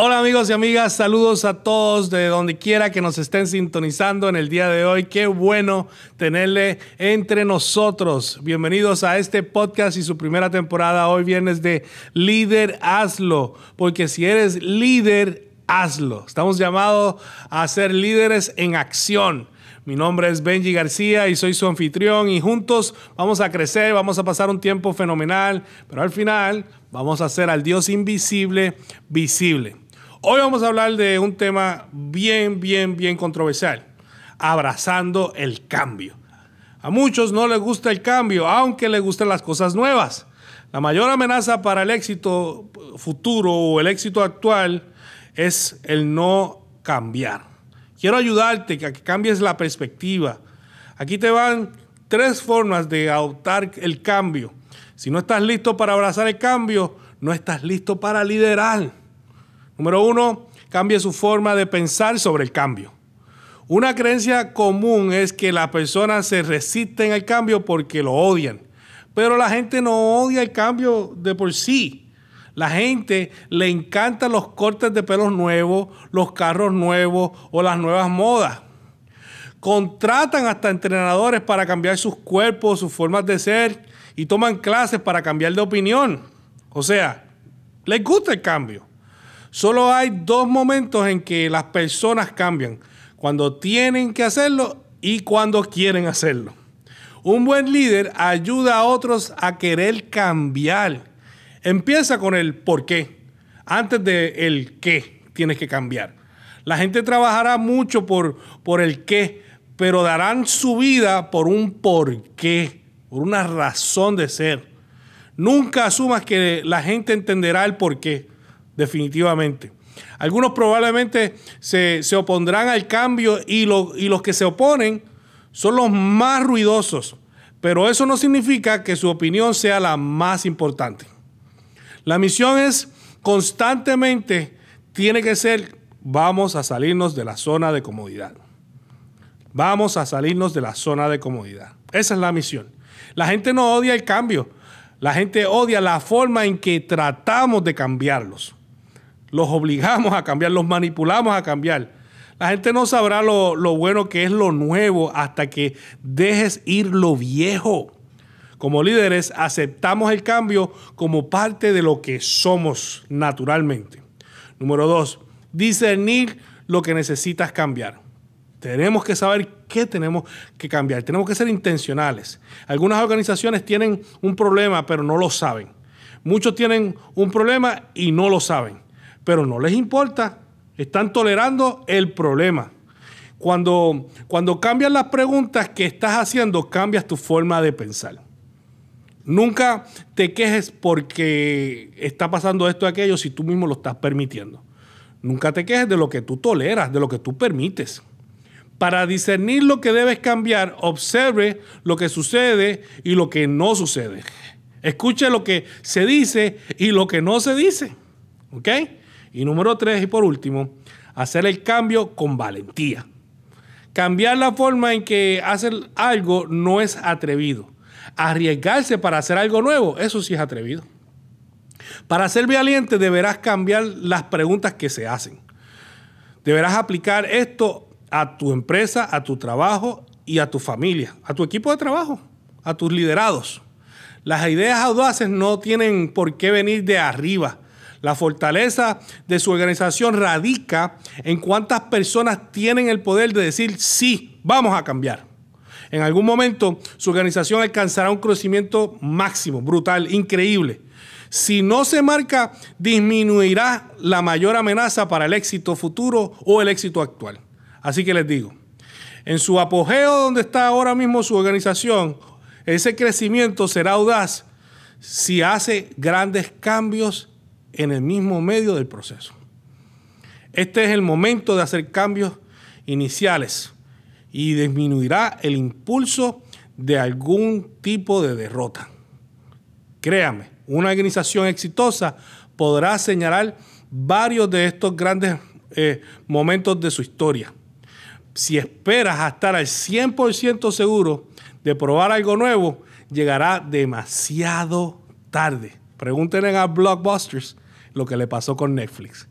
Hola amigos y amigas, saludos a todos de donde quiera que nos estén sintonizando en el día de hoy. Qué bueno tenerle entre nosotros. Bienvenidos a este podcast y su primera temporada. Hoy viernes de Líder Hazlo, porque si eres líder, hazlo. Estamos llamados a ser líderes en acción. Mi nombre es Benji García y soy su anfitrión y juntos vamos a crecer, vamos a pasar un tiempo fenomenal, pero al final vamos a hacer al Dios invisible visible. Hoy vamos a hablar de un tema bien, bien, bien controversial, abrazando el cambio. A muchos no les gusta el cambio, aunque les gusten las cosas nuevas. La mayor amenaza para el éxito futuro o el éxito actual es el no cambiar. Quiero ayudarte a que cambies la perspectiva. Aquí te van tres formas de adoptar el cambio. Si no estás listo para abrazar el cambio, no estás listo para liderar. Número uno, cambie su forma de pensar sobre el cambio. Una creencia común es que las personas se resisten al cambio porque lo odian. Pero la gente no odia el cambio de por sí. La gente le encantan los cortes de pelos nuevos, los carros nuevos o las nuevas modas. Contratan hasta entrenadores para cambiar sus cuerpos, sus formas de ser y toman clases para cambiar de opinión. O sea, les gusta el cambio. Solo hay dos momentos en que las personas cambian, cuando tienen que hacerlo y cuando quieren hacerlo. Un buen líder ayuda a otros a querer cambiar. Empieza con el por qué, antes de el qué tienes que cambiar. La gente trabajará mucho por, por el qué, pero darán su vida por un por qué, por una razón de ser. Nunca asumas que la gente entenderá el por qué definitivamente. Algunos probablemente se, opondrán al cambio y, y los que se oponen son los más ruidosos, pero eso no significa que su opinión sea la más importante. La misión es constantemente, tiene que ser, vamos a salirnos de la zona de comodidad. Vamos a salirnos de la zona de comodidad. Esa es la misión. La gente no odia el cambio, la gente odia la forma en que tratamos de cambiarlos los obligamos a cambiar, los manipulamos a cambiar. La gente no sabrá lo, bueno que es lo nuevo hasta que dejes ir lo viejo. Como líderes aceptamos el cambio como parte de lo que somos naturalmente. Número dos, discernir lo que necesitas cambiar. Tenemos que saber qué tenemos que cambiar. Tenemos que ser intencionales. Algunas organizaciones tienen un problema, pero no lo saben. Muchos tienen un problema y no lo saben pero no les importa. Están tolerando el problema. Cuando, cuando cambias las preguntas que estás haciendo, cambias tu forma de pensar. Nunca te quejes porque está pasando esto o aquello si tú mismo lo estás permitiendo. Nunca te quejes de lo que tú toleras, de lo que tú permites. Para discernir lo que debes cambiar, observe lo que sucede y lo que no sucede. Escuche lo que se dice y lo que no se dice. ¿Ok? Y número tres, y por último, hacer el cambio con valentía. Cambiar la forma en que hacen algo no es atrevido. Arriesgarse para hacer algo nuevo, eso sí es atrevido. Para ser valiente deberás cambiar las preguntas que se hacen. Deberás aplicar esto a tu empresa, a tu trabajo y a tu familia, a tu equipo de trabajo, a tus liderados. Las ideas audaces no tienen por qué venir de arriba, la fortaleza de su organización radica en cuántas personas tienen el poder de decir sí, vamos a cambiar. En algún momento su organización alcanzará un crecimiento máximo, brutal, increíble. Si no se marca, disminuirá la mayor amenaza para el éxito futuro o el éxito actual. Así que les digo, en su apogeo donde está ahora mismo su organización, ese crecimiento será audaz si hace grandes cambios en el mismo medio del proceso. Este es el momento de hacer cambios iniciales y disminuirá el impulso de algún tipo de derrota. Créame, una organización exitosa podrá señalar varios de estos grandes eh, momentos de su historia. Si esperas a estar al 100% seguro de probar algo nuevo, llegará demasiado tarde. Pregúntenle a Blockbusters lo que le pasó con Netflix.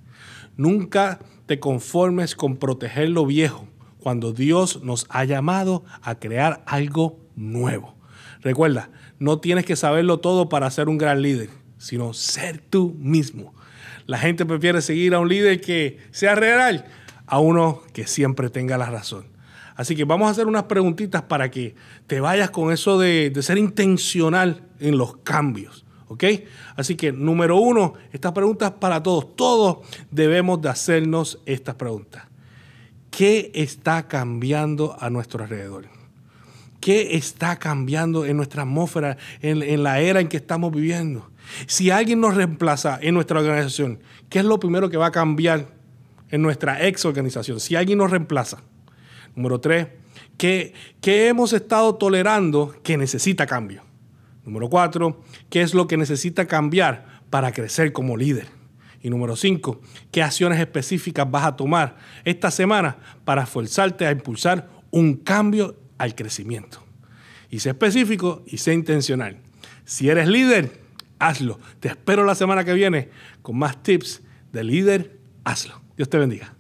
Nunca te conformes con proteger lo viejo cuando Dios nos ha llamado a crear algo nuevo. Recuerda, no tienes que saberlo todo para ser un gran líder, sino ser tú mismo. La gente prefiere seguir a un líder que sea real a uno que siempre tenga la razón. Así que vamos a hacer unas preguntitas para que te vayas con eso de, ser intencional en los cambios. ¿Ok? Así que número uno, estas preguntas para todos. Todos debemos de hacernos estas preguntas. ¿Qué está cambiando a nuestro alrededor? ¿Qué está cambiando en nuestra atmósfera, en, la era en que estamos viviendo? Si alguien nos reemplaza en nuestra organización, ¿qué es lo primero que va a cambiar en nuestra ex organización? Si alguien nos reemplaza. Número tres, ¿qué, hemos estado tolerando que necesita cambio? Número cuatro, ¿qué es lo que necesita cambiar para crecer como líder? Y número cinco, ¿qué acciones específicas vas a tomar esta semana para esforzarte a impulsar un cambio al crecimiento? Y sé específico y sé intencional. Si eres líder, hazlo. Te espero la semana que viene con más tips de líder, hazlo. Dios te bendiga.